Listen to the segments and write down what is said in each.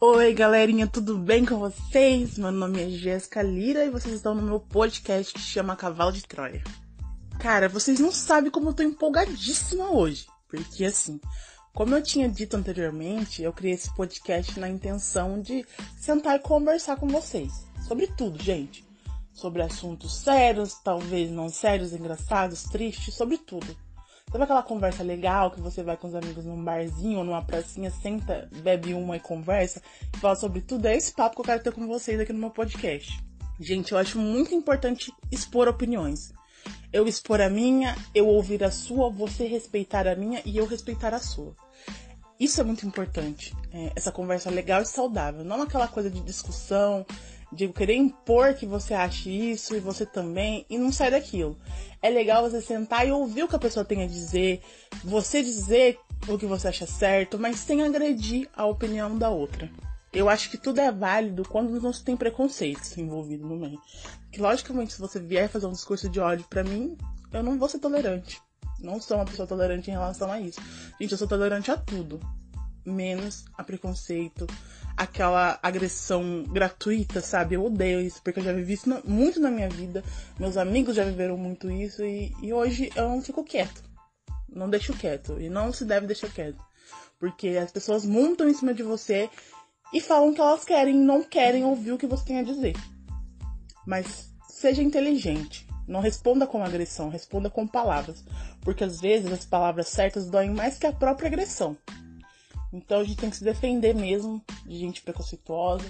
Oi, galerinha, tudo bem com vocês? Meu nome é Jéssica Lira e vocês estão no meu podcast que chama Cavalo de Troia. Cara, vocês não sabem como eu tô empolgadíssima hoje. Porque assim, como eu tinha dito anteriormente, eu criei esse podcast na intenção de sentar e conversar com vocês. Sobre tudo, gente. Sobre assuntos sérios, talvez não sérios, engraçados, tristes, sobre tudo. Sabe aquela conversa legal que você vai com os amigos num barzinho ou numa pracinha, senta, bebe uma e conversa, e fala sobre tudo? É esse papo que eu quero ter com vocês aqui no meu podcast. Gente, eu acho muito importante expor opiniões. Eu expor a minha, eu ouvir a sua, você respeitar a minha e eu respeitar a sua. Isso é muito importante. É, essa conversa legal e saudável. Não aquela coisa de discussão, de querer impor que você ache isso e você também, e não sai daquilo. É legal você sentar e ouvir o que a pessoa tem a dizer, você dizer o que você acha certo, mas sem agredir a opinião da outra. Eu acho que tudo é válido quando não se tem preconceitos envolvido no meio. Que logicamente, se você vier fazer um discurso de ódio para mim, eu não vou ser tolerante. Não sou uma pessoa tolerante em relação a isso. Gente, eu sou tolerante a tudo, menos a preconceito, aquela agressão gratuita, sabe? Eu odeio isso, porque eu já vivi isso muito na minha vida. Meus amigos já viveram muito isso e, e hoje eu não fico quieto. Não deixo quieto. E não se deve deixar quieto. Porque as pessoas montam em cima de você e falam que elas querem não querem ouvir o que você tem a dizer. Mas seja inteligente. Não responda com agressão, responda com palavras. Porque às vezes as palavras certas doem mais que a própria agressão. Então a gente tem que se defender mesmo de gente preconceituosa.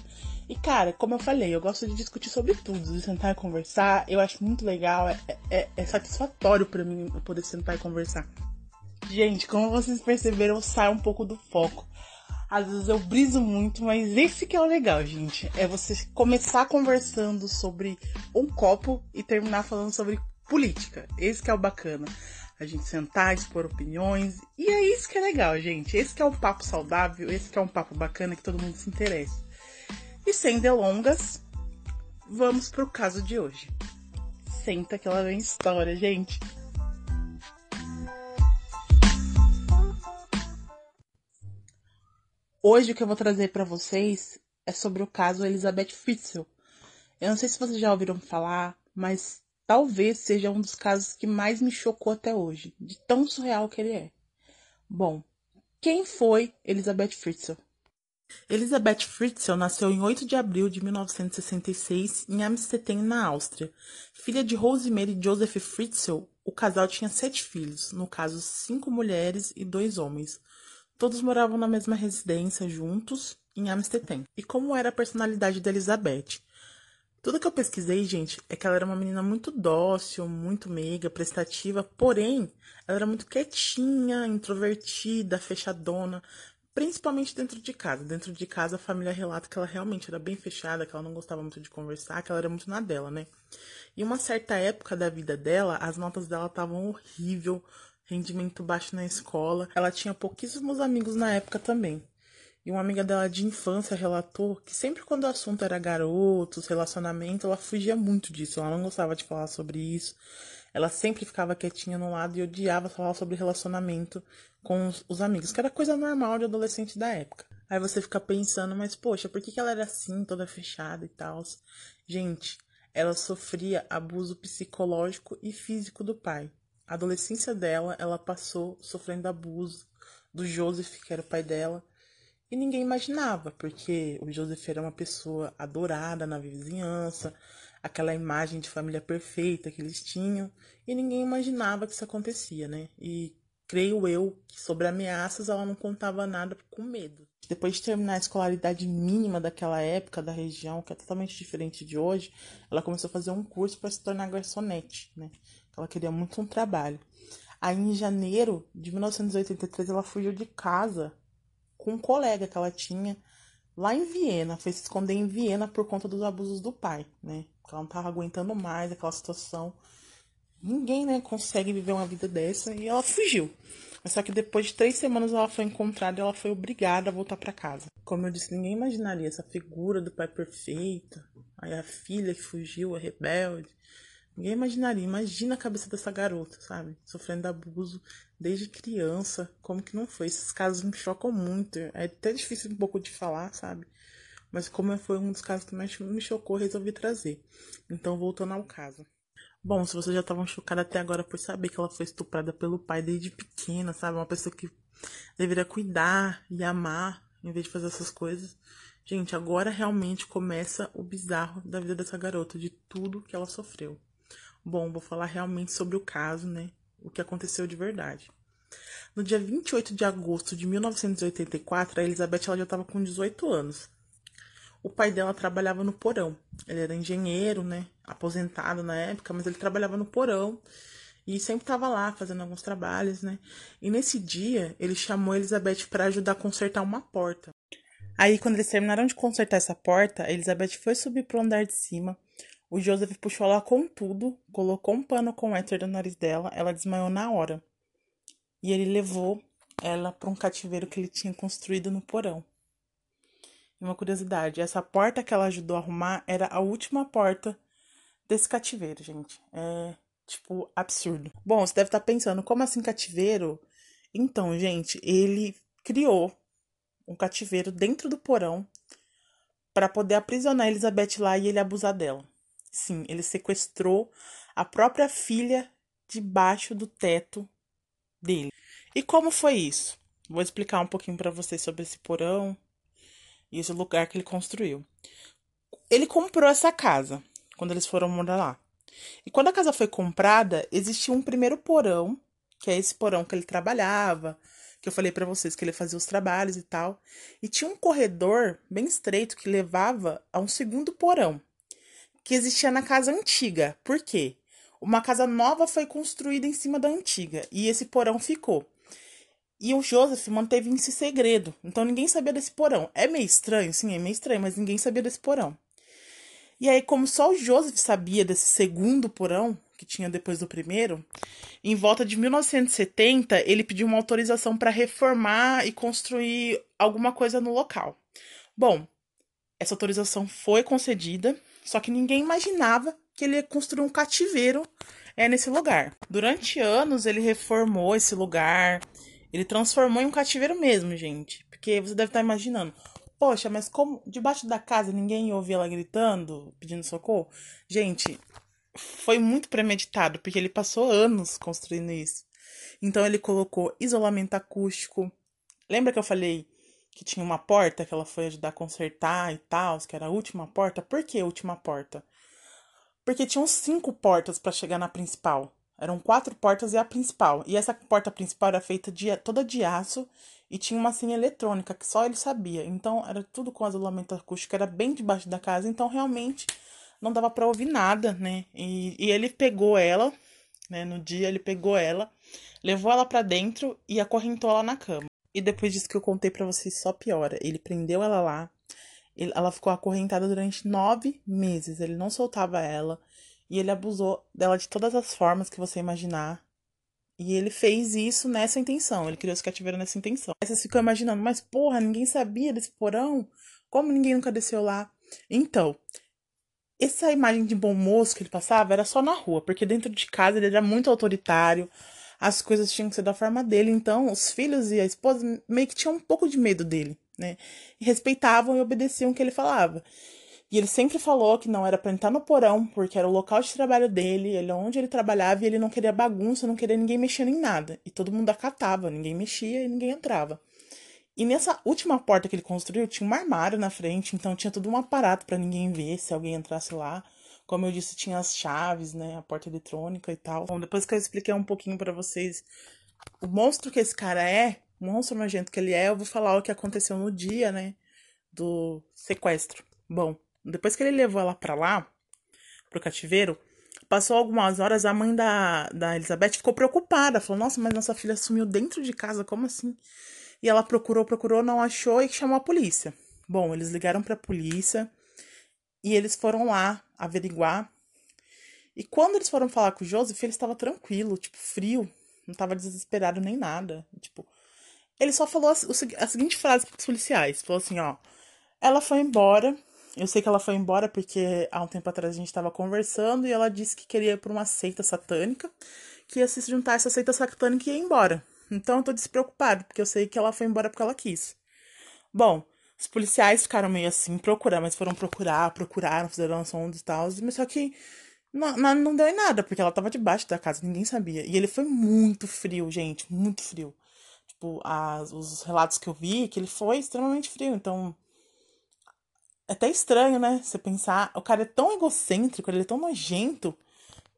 E cara, como eu falei, eu gosto de discutir sobre tudo, de sentar e conversar. Eu acho muito legal, é, é, é satisfatório para mim poder sentar e conversar. Gente, como vocês perceberam, eu saio um pouco do foco. Às vezes eu briso muito, mas esse que é o legal, gente. É você começar conversando sobre um copo e terminar falando sobre política. Esse que é o bacana a gente sentar, expor opiniões. E é isso que é legal, gente. Esse que é um papo saudável, esse que é um papo bacana que todo mundo se interessa. E sem delongas, vamos pro caso de hoje. Senta que ela vem história, gente. Hoje o que eu vou trazer para vocês é sobre o caso Elizabeth Fritzl. Eu não sei se vocês já ouviram falar, mas Talvez seja um dos casos que mais me chocou até hoje, de tão surreal que ele é. Bom, quem foi Elizabeth Fritzl? Elizabeth Fritzl nasceu em 8 de abril de 1966 em Amstetten, na Áustria. Filha de Rosemary e Joseph Fritzl, o casal tinha sete filhos, no caso cinco mulheres e dois homens. Todos moravam na mesma residência juntos em Amstetten. E como era a personalidade de Elizabeth? Tudo que eu pesquisei, gente, é que ela era uma menina muito dócil, muito meiga, prestativa, porém, ela era muito quietinha, introvertida, fechadona, principalmente dentro de casa. Dentro de casa, a família relata que ela realmente era bem fechada, que ela não gostava muito de conversar, que ela era muito na dela, né? Em uma certa época da vida dela, as notas dela estavam horrível, rendimento baixo na escola. Ela tinha pouquíssimos amigos na época também. E uma amiga dela de infância relatou que sempre quando o assunto era garotos, relacionamento, ela fugia muito disso. Ela não gostava de falar sobre isso. Ela sempre ficava quietinha no lado e odiava falar sobre relacionamento com os, os amigos, que era coisa normal de adolescente da época. Aí você fica pensando, mas poxa, por que, que ela era assim, toda fechada e tal? Gente, ela sofria abuso psicológico e físico do pai. A adolescência dela, ela passou sofrendo abuso do Joseph, que era o pai dela, e ninguém imaginava, porque o Joseph era uma pessoa adorada na vizinhança, aquela imagem de família perfeita que eles tinham, e ninguém imaginava que isso acontecia, né? E creio eu que sobre ameaças ela não contava nada com medo. Depois de terminar a escolaridade mínima daquela época, da região, que é totalmente diferente de hoje, ela começou a fazer um curso para se tornar garçonete, né? Ela queria muito um trabalho. Aí, em janeiro de 1983, ela fugiu de casa com um colega que ela tinha lá em Viena, foi se esconder em Viena por conta dos abusos do pai, né? Porque ela não tava aguentando mais aquela situação. Ninguém, né, consegue viver uma vida dessa e ela fugiu. Mas só que depois de três semanas ela foi encontrada e ela foi obrigada a voltar para casa. Como eu disse, ninguém imaginaria essa figura do pai perfeito, aí a filha que fugiu, a rebelde. Ninguém imaginaria. Imagina a cabeça dessa garota, sabe? Sofrendo abuso desde criança. Como que não foi? Esses casos me chocam muito. É até difícil um pouco de falar, sabe? Mas como foi um dos casos que mais me chocou, resolvi trazer. Então, voltando ao caso. Bom, se vocês já estavam chocados até agora por saber que ela foi estuprada pelo pai desde pequena, sabe? Uma pessoa que deveria cuidar e amar em vez de fazer essas coisas. Gente, agora realmente começa o bizarro da vida dessa garota, de tudo que ela sofreu. Bom, vou falar realmente sobre o caso, né? O que aconteceu de verdade. No dia 28 de agosto de 1984, a Elizabeth ela já estava com 18 anos. O pai dela trabalhava no porão. Ele era engenheiro, né? Aposentado na época, mas ele trabalhava no porão e sempre estava lá fazendo alguns trabalhos, né? E nesse dia, ele chamou a Elizabeth para ajudar a consertar uma porta. Aí, quando eles terminaram de consertar essa porta, a Elizabeth foi subir pro andar de cima. O Joseph puxou ela com tudo, colocou um pano com éter no nariz dela, ela desmaiou na hora. E ele levou ela para um cativeiro que ele tinha construído no porão. E uma curiosidade, essa porta que ela ajudou a arrumar era a última porta desse cativeiro, gente. É, tipo, absurdo. Bom, você deve estar pensando, como assim cativeiro? Então, gente, ele criou um cativeiro dentro do porão para poder aprisionar Elizabeth lá e ele abusar dela. Sim, ele sequestrou a própria filha debaixo do teto dele. E como foi isso? Vou explicar um pouquinho para vocês sobre esse porão, e esse lugar que ele construiu. Ele comprou essa casa quando eles foram morar lá. E quando a casa foi comprada, existia um primeiro porão, que é esse porão que ele trabalhava, que eu falei para vocês que ele fazia os trabalhos e tal. E tinha um corredor bem estreito que levava a um segundo porão, que existia na casa antiga. Por quê? Uma casa nova foi construída em cima da antiga e esse porão ficou. E o Joseph manteve esse segredo. Então ninguém sabia desse porão. É meio estranho, sim, é meio estranho, mas ninguém sabia desse porão. E aí, como só o Joseph sabia desse segundo porão, que tinha depois do primeiro, em volta de 1970, ele pediu uma autorização para reformar e construir alguma coisa no local. Bom, essa autorização foi concedida, só que ninguém imaginava que ele ia construir um cativeiro é, nesse lugar. Durante anos, ele reformou esse lugar, ele transformou em um cativeiro mesmo, gente. Porque você deve estar imaginando. Poxa, mas como debaixo da casa ninguém ouvia ela gritando, pedindo socorro? Gente, foi muito premeditado, porque ele passou anos construindo isso. Então ele colocou isolamento acústico. Lembra que eu falei que tinha uma porta que ela foi ajudar a consertar e tal, que era a última porta? Por que a última porta? Porque tinham cinco portas para chegar na principal. Eram quatro portas e a principal. E essa porta principal era feita de, toda de aço e tinha uma senha eletrônica que só ele sabia. Então era tudo com isolamento acústico, era bem debaixo da casa. Então realmente não dava para ouvir nada, né? E, e ele pegou ela, né? No dia ele pegou ela, levou ela para dentro e acorrentou ela na cama. E depois disso que eu contei para vocês, só piora. Ele prendeu ela lá. Ele, ela ficou acorrentada durante nove meses. Ele não soltava ela. E ele abusou dela de todas as formas que você imaginar. E ele fez isso nessa intenção. Ele criou esse cativeiro nessa intenção. Aí vocês ficam imaginando, mas porra, ninguém sabia desse porão? Como ninguém nunca desceu lá? Então, essa imagem de bom moço que ele passava era só na rua, porque dentro de casa ele era muito autoritário, as coisas tinham que ser da forma dele, então os filhos e a esposa meio que tinham um pouco de medo dele, né? E respeitavam e obedeciam o que ele falava. E ele sempre falou que não era para entrar no porão, porque era o local de trabalho dele, ele onde ele trabalhava e ele não queria bagunça, não queria ninguém mexendo em nada. E todo mundo acatava, ninguém mexia e ninguém entrava. E nessa última porta que ele construiu, tinha um armário na frente, então tinha todo um aparato para ninguém ver se alguém entrasse lá. Como eu disse, tinha as chaves, né, a porta eletrônica e tal. Bom, depois que eu expliquei um pouquinho para vocês o monstro que esse cara é, o monstro nojento que ele é, eu vou falar o que aconteceu no dia, né, do sequestro. Bom, depois que ele levou ela para lá, pro cativeiro, passou algumas horas, a mãe da, da Elizabeth ficou preocupada. Falou, nossa, mas nossa filha sumiu dentro de casa, como assim? E ela procurou, procurou, não achou e chamou a polícia. Bom, eles ligaram pra polícia e eles foram lá averiguar. E quando eles foram falar com o Joseph, ele estava tranquilo, tipo, frio, não estava desesperado nem nada. Tipo, ele só falou a, a seguinte frase para os policiais: falou assim, ó, ela foi embora eu sei que ela foi embora porque há um tempo atrás a gente estava conversando e ela disse que queria ir para uma seita satânica, que ia se juntar a essa seita satânica e ir embora. Então eu tô despreocupado, porque eu sei que ela foi embora porque ela quis. Bom, Os policiais ficaram meio assim, procurar, mas foram procurar, procuraram, fizeram sondas e tal, mas só que não, não, não deu em nada, porque ela tava debaixo da casa, ninguém sabia. E ele foi muito frio, gente, muito frio. Tipo, as, os relatos que eu vi, que ele foi extremamente frio, então. É até estranho, né? Você pensar, o cara é tão egocêntrico, ele é tão nojento,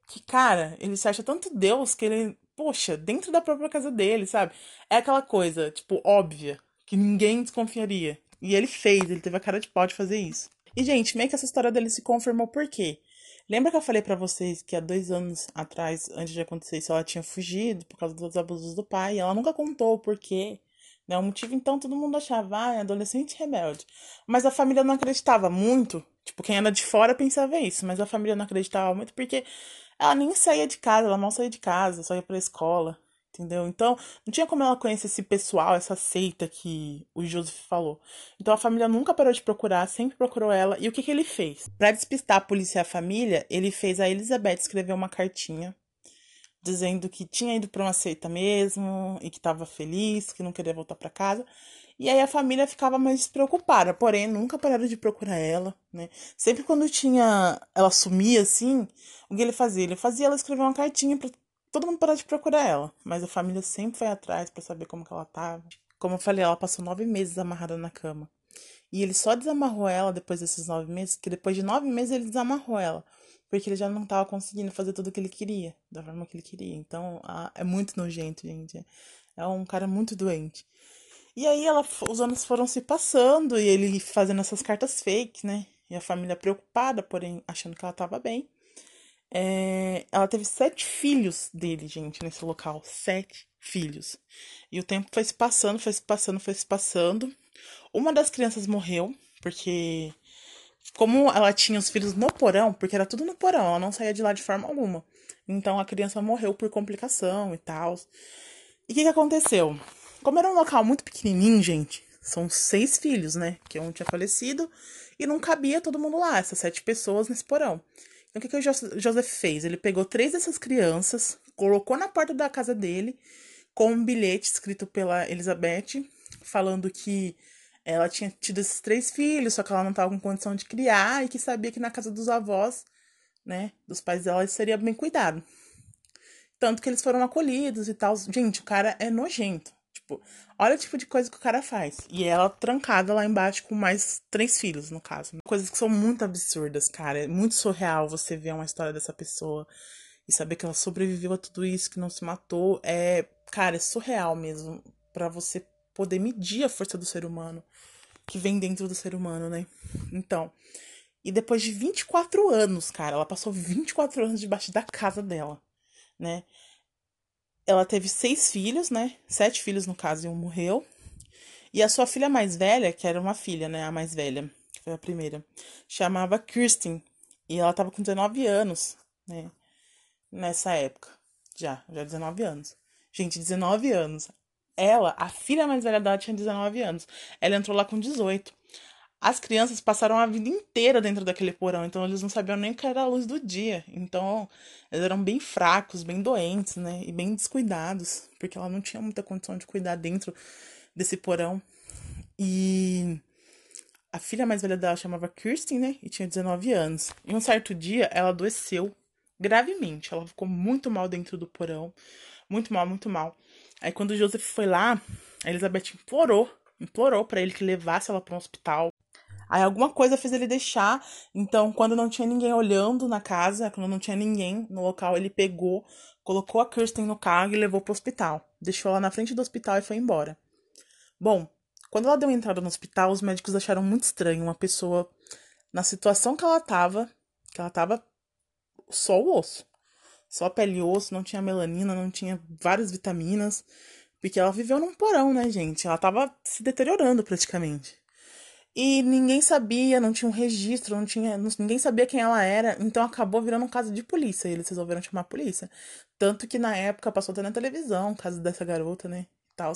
que, cara, ele se acha tanto Deus que ele, poxa, dentro da própria casa dele, sabe? É aquela coisa, tipo, óbvia, que ninguém desconfiaria. E ele fez, ele teve a cara de pau de fazer isso. E, gente, meio que essa história dele se confirmou por quê? Lembra que eu falei para vocês que há dois anos atrás, antes de acontecer isso, ela tinha fugido por causa dos abusos do pai? ela nunca contou o porquê. Né? O motivo, então, todo mundo achava, ah, é adolescente rebelde. Mas a família não acreditava muito. Tipo, quem era de fora pensava isso, mas a família não acreditava muito porque ela nem saía de casa, ela mal saía de casa, só ia pra escola entendeu? Então, não tinha como ela conhecer esse pessoal, essa seita que o Joseph falou. Então, a família nunca parou de procurar, sempre procurou ela. E o que, que ele fez? Para despistar a polícia e a família, ele fez a Elizabeth escrever uma cartinha dizendo que tinha ido para uma seita mesmo e que estava feliz, que não queria voltar para casa. E aí a família ficava mais despreocupada, porém nunca pararam de procurar ela, né? Sempre quando tinha ela sumia assim, o que ele fazia? Ele fazia ela escrever uma cartinha para todo mundo parou de procurar ela, mas a família sempre foi atrás para saber como que ela tava. Como eu falei, ela passou nove meses amarrada na cama. E ele só desamarrou ela depois desses nove meses, que depois de nove meses ele desamarrou ela. Porque ele já não tava conseguindo fazer tudo o que ele queria, da forma que ele queria. Então, é muito nojento, gente. É um cara muito doente. E aí ela, os anos foram se passando e ele fazendo essas cartas fake, né? E a família preocupada, porém achando que ela tava bem. É, ela teve sete filhos dele, gente, nesse local. Sete filhos. E o tempo foi se passando, foi se passando, foi se passando. Uma das crianças morreu, porque. Como ela tinha os filhos no porão, porque era tudo no porão, ela não saía de lá de forma alguma. Então a criança morreu por complicação e tal. E o que, que aconteceu? Como era um local muito pequenininho, gente, são seis filhos, né? Que um tinha falecido e não cabia todo mundo lá, essas sete pessoas nesse porão. Então, o que, que o Joseph fez? Ele pegou três dessas crianças, colocou na porta da casa dele, com um bilhete escrito pela Elizabeth, falando que ela tinha tido esses três filhos, só que ela não estava com condição de criar e que sabia que na casa dos avós, né, dos pais dela, seria bem cuidado. Tanto que eles foram acolhidos e tal. Gente, o cara é nojento. Tipo, olha o tipo de coisa que o cara faz. E ela trancada lá embaixo com mais três filhos, no caso. Coisas que são muito absurdas, cara. É muito surreal você ver uma história dessa pessoa e saber que ela sobreviveu a tudo isso, que não se matou. É, cara, é surreal mesmo. para você poder medir a força do ser humano que vem dentro do ser humano, né? Então. E depois de 24 anos, cara, ela passou 24 anos debaixo da casa dela, né? Ela teve seis filhos, né? Sete filhos, no caso, e um morreu. E a sua filha mais velha, que era uma filha, né? A mais velha, que foi a primeira, chamava Kirsten. E ela tava com 19 anos, né? Nessa época. Já, já 19 anos. Gente, 19 anos. Ela, a filha mais velha dela, tinha 19 anos. Ela entrou lá com 18. As crianças passaram a vida inteira dentro daquele porão, então eles não sabiam nem que era a luz do dia. Então, eles eram bem fracos, bem doentes, né? E bem descuidados, porque ela não tinha muita condição de cuidar dentro desse porão. E a filha mais velha dela chamava Kirsten, né? E tinha 19 anos. E um certo dia ela adoeceu gravemente. Ela ficou muito mal dentro do porão. Muito mal, muito mal. Aí quando o Joseph foi lá, a Elizabeth implorou, implorou para ele que levasse ela para um hospital. Aí alguma coisa fez ele deixar. Então, quando não tinha ninguém olhando na casa, quando não tinha ninguém no local, ele pegou, colocou a Kirsten no carro e levou pro hospital. Deixou ela na frente do hospital e foi embora. Bom, quando ela deu entrada no hospital, os médicos acharam muito estranho uma pessoa na situação que ela tava, que ela tava só o osso. Só pele e osso, não tinha melanina, não tinha várias vitaminas. Porque ela viveu num porão, né, gente? Ela tava se deteriorando praticamente. E ninguém sabia, não tinha um registro, não tinha, ninguém sabia quem ela era, então acabou virando um caso de polícia, e eles resolveram chamar a polícia. Tanto que na época passou até na televisão o caso dessa garota, né, e tal.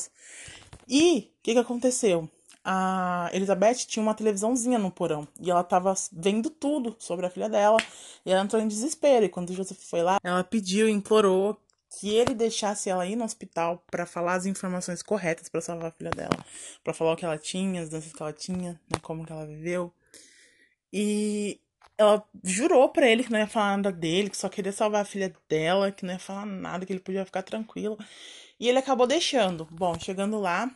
E o que que aconteceu? A Elizabeth tinha uma televisãozinha no porão, e ela tava vendo tudo sobre a filha dela, e ela entrou em desespero, e quando Joseph foi lá, ela pediu, implorou que ele deixasse ela ir no hospital para falar as informações corretas para salvar a filha dela, para falar o que ela tinha, as doenças que ela tinha, né, como que ela viveu. E ela jurou para ele que não ia falar nada dele, que só queria salvar a filha dela, que não ia falar nada, que ele podia ficar tranquilo. E ele acabou deixando. Bom, chegando lá,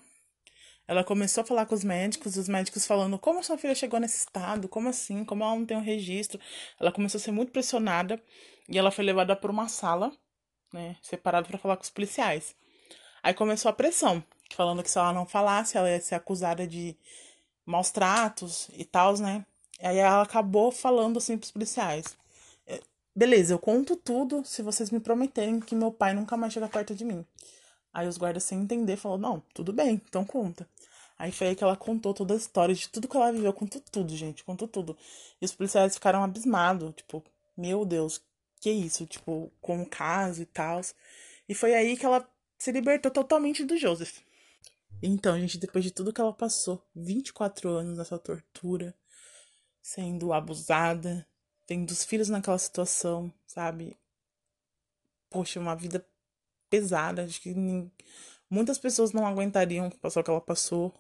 ela começou a falar com os médicos, os médicos falando como sua filha chegou nesse estado, como assim, como ela não tem um registro. Ela começou a ser muito pressionada e ela foi levada para uma sala, né, separada para falar com os policiais. Aí começou a pressão, falando que se ela não falasse, ela ia ser acusada de maus tratos e tal, né? Aí ela acabou falando assim pros policiais. É, beleza, eu conto tudo se vocês me prometerem que meu pai nunca mais chega perto de mim. Aí os guardas, sem entender, falou: Não, tudo bem, então conta. Aí foi aí que ela contou toda a história de tudo que ela viveu, contou tudo, gente, contou tudo. E os policiais ficaram abismados, tipo, meu Deus, que isso? Tipo, com o caso e tal. E foi aí que ela se libertou totalmente do Joseph. Então, gente, depois de tudo que ela passou, 24 anos nessa tortura, sendo abusada, tendo os filhos naquela situação, sabe? Poxa, uma vida pesada. Acho que muitas pessoas não aguentariam passar o que ela passou.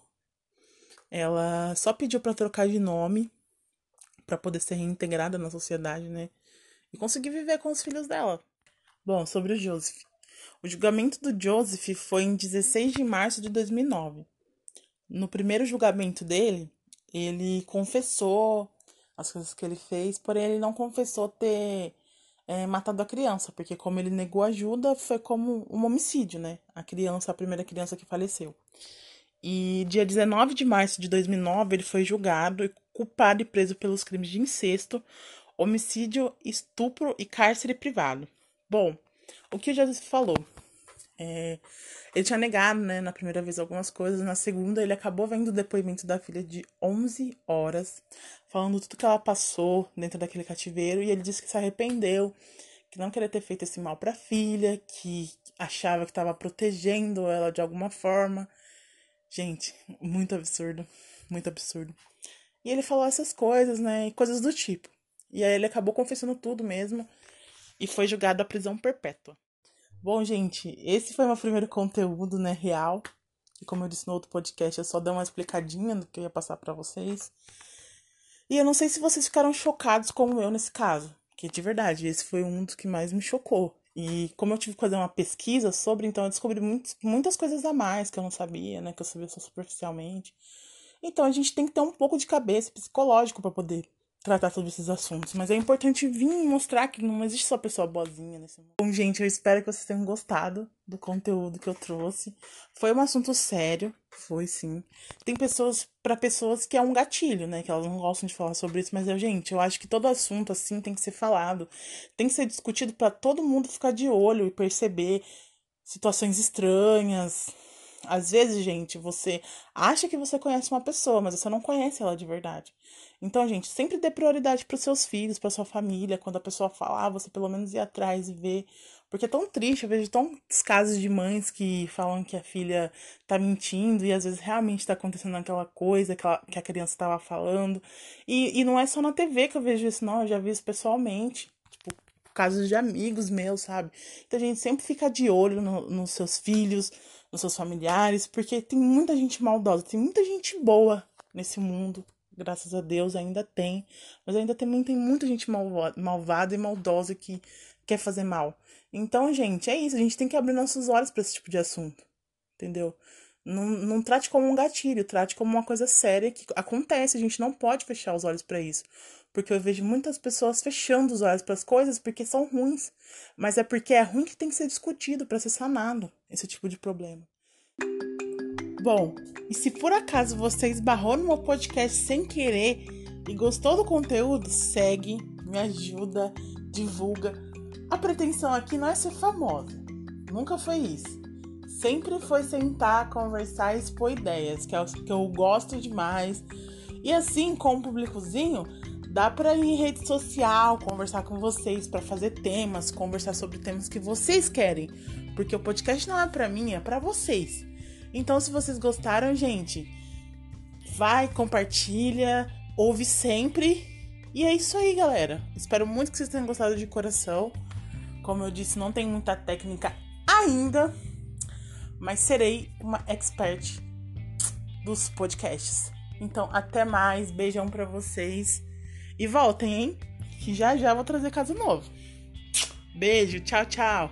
Ela só pediu para trocar de nome para poder ser reintegrada na sociedade, né? E conseguir viver com os filhos dela. Bom, sobre o Joseph. O julgamento do Joseph foi em 16 de março de 2009. No primeiro julgamento dele, ele confessou as coisas que ele fez, porém ele não confessou ter é, matado a criança, porque como ele negou ajuda, foi como um homicídio, né? A criança, a primeira criança que faleceu. E dia 19 de março de 2009, ele foi julgado culpado e preso pelos crimes de incesto, homicídio, estupro e cárcere privado. Bom, o que Jesus falou? É, ele tinha negado, né, na primeira vez algumas coisas, na segunda ele acabou vendo o depoimento da filha de 11 horas, falando tudo que ela passou dentro daquele cativeiro, e ele disse que se arrependeu, que não queria ter feito esse mal para a filha, que achava que estava protegendo ela de alguma forma. Gente, muito absurdo, muito absurdo. E ele falou essas coisas, né, coisas do tipo. E aí ele acabou confessando tudo mesmo e foi julgado à prisão perpétua. Bom, gente, esse foi meu primeiro conteúdo, né, real. E como eu disse no outro podcast, eu só dei uma explicadinha do que eu ia passar para vocês. E eu não sei se vocês ficaram chocados como eu nesse caso, que de verdade, esse foi um dos que mais me chocou. E como eu tive que fazer uma pesquisa sobre, então eu descobri muitos, muitas coisas a mais que eu não sabia, né, que eu sabia só superficialmente. Então a gente tem que ter um pouco de cabeça psicológico para poder tratar todos esses assuntos. Mas é importante vir mostrar que não existe só pessoa boazinha nesse mundo. Bom, gente, eu espero que vocês tenham gostado do conteúdo que eu trouxe. Foi um assunto sério, foi sim. Tem pessoas, para pessoas que é um gatilho, né? Que elas não gostam de falar sobre isso, mas eu, gente, eu acho que todo assunto assim tem que ser falado, tem que ser discutido para todo mundo ficar de olho e perceber situações estranhas, às vezes, gente, você acha que você conhece uma pessoa, mas você não conhece ela de verdade. Então, gente, sempre dê prioridade para seus filhos, para sua família. Quando a pessoa falar, você pelo menos ir atrás e ver. Porque é tão triste, eu vejo tantos casos de mães que falam que a filha tá mentindo e às vezes realmente tá acontecendo aquela coisa que, ela, que a criança estava falando. E, e não é só na TV que eu vejo isso, não, eu já vi isso pessoalmente. Tipo, casos de amigos meus, sabe? Então a gente sempre fica de olho no, nos seus filhos, nos seus familiares, porque tem muita gente maldosa, tem muita gente boa nesse mundo, graças a Deus ainda tem, mas ainda tem, tem muita gente malvada e maldosa que quer fazer mal. Então, gente, é isso, a gente tem que abrir nossos olhos para esse tipo de assunto, entendeu? Não, não trate como um gatilho, trate como uma coisa séria que acontece, a gente não pode fechar os olhos para isso. Porque eu vejo muitas pessoas fechando os olhos para as coisas porque são ruins. Mas é porque é ruim que tem que ser discutido para ser sanado esse tipo de problema. Bom, e se por acaso você esbarrou no meu podcast sem querer e gostou do conteúdo, segue, me ajuda, divulga. A pretensão aqui não é ser famosa. Nunca foi isso sempre foi sentar, conversar e expor ideias, que é o que eu gosto demais. E assim, com o públicozinho, dá para ir em rede social, conversar com vocês, para fazer temas, conversar sobre temas que vocês querem, porque o podcast não é para mim, é para vocês. Então, se vocês gostaram, gente, vai, compartilha, ouve sempre. E é isso aí, galera. Espero muito que vocês tenham gostado de coração. Como eu disse, não tem muita técnica ainda, mas serei uma expert dos podcasts. Então, até mais. Beijão para vocês. E voltem, hein? Que já já vou trazer caso novo. Beijo, tchau, tchau.